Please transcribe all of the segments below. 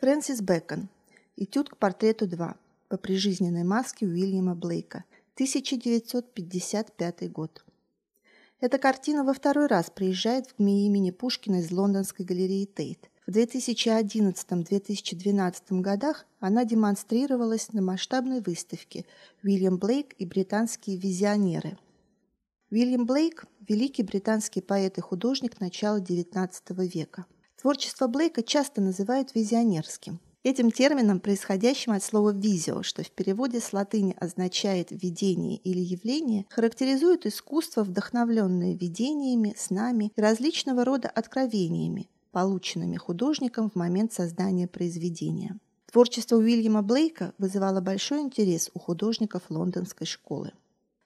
Фрэнсис Бэкон. Этюд к портрету 2. По прижизненной маске Уильяма Блейка. 1955 год. Эта картина во второй раз приезжает в ГМИ имени Пушкина из лондонской галереи Тейт. В 2011-2012 годах она демонстрировалась на масштабной выставке «Уильям Блейк и британские визионеры». Уильям Блейк – великий британский поэт и художник начала XIX века. Творчество Блейка часто называют визионерским. Этим термином, происходящим от слова «визио», что в переводе с латыни означает «видение» или «явление», характеризует искусство, вдохновленное видениями, снами и различного рода откровениями, полученными художником в момент создания произведения. Творчество Уильяма Блейка вызывало большой интерес у художников лондонской школы.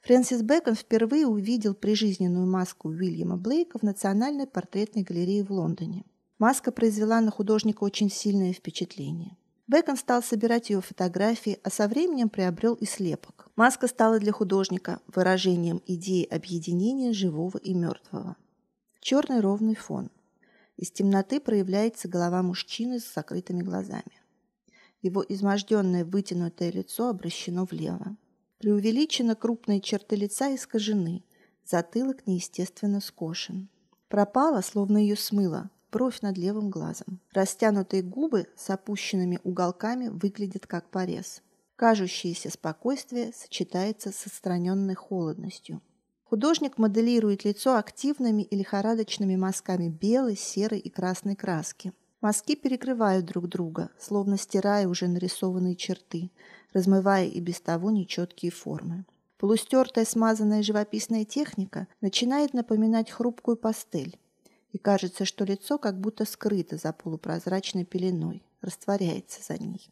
Фрэнсис Бэкон впервые увидел прижизненную маску Уильяма Блейка в Национальной портретной галерее в Лондоне. Маска произвела на художника очень сильное впечатление. Бэкон стал собирать ее фотографии, а со временем приобрел и слепок. Маска стала для художника выражением идеи объединения живого и мертвого. Черный ровный фон. Из темноты проявляется голова мужчины с закрытыми глазами. Его изможденное вытянутое лицо обращено влево. Преувеличенно крупные черты лица искажены, затылок неестественно скошен. Пропала, словно ее смыло, бровь над левым глазом. Растянутые губы с опущенными уголками выглядят как порез. Кажущееся спокойствие сочетается с отстраненной холодностью. Художник моделирует лицо активными и лихорадочными мазками белой, серой и красной краски. Мазки перекрывают друг друга, словно стирая уже нарисованные черты, размывая и без того нечеткие формы. Полустертая смазанная живописная техника начинает напоминать хрупкую пастель, и кажется, что лицо как будто скрыто за полупрозрачной пеленой, растворяется за ней.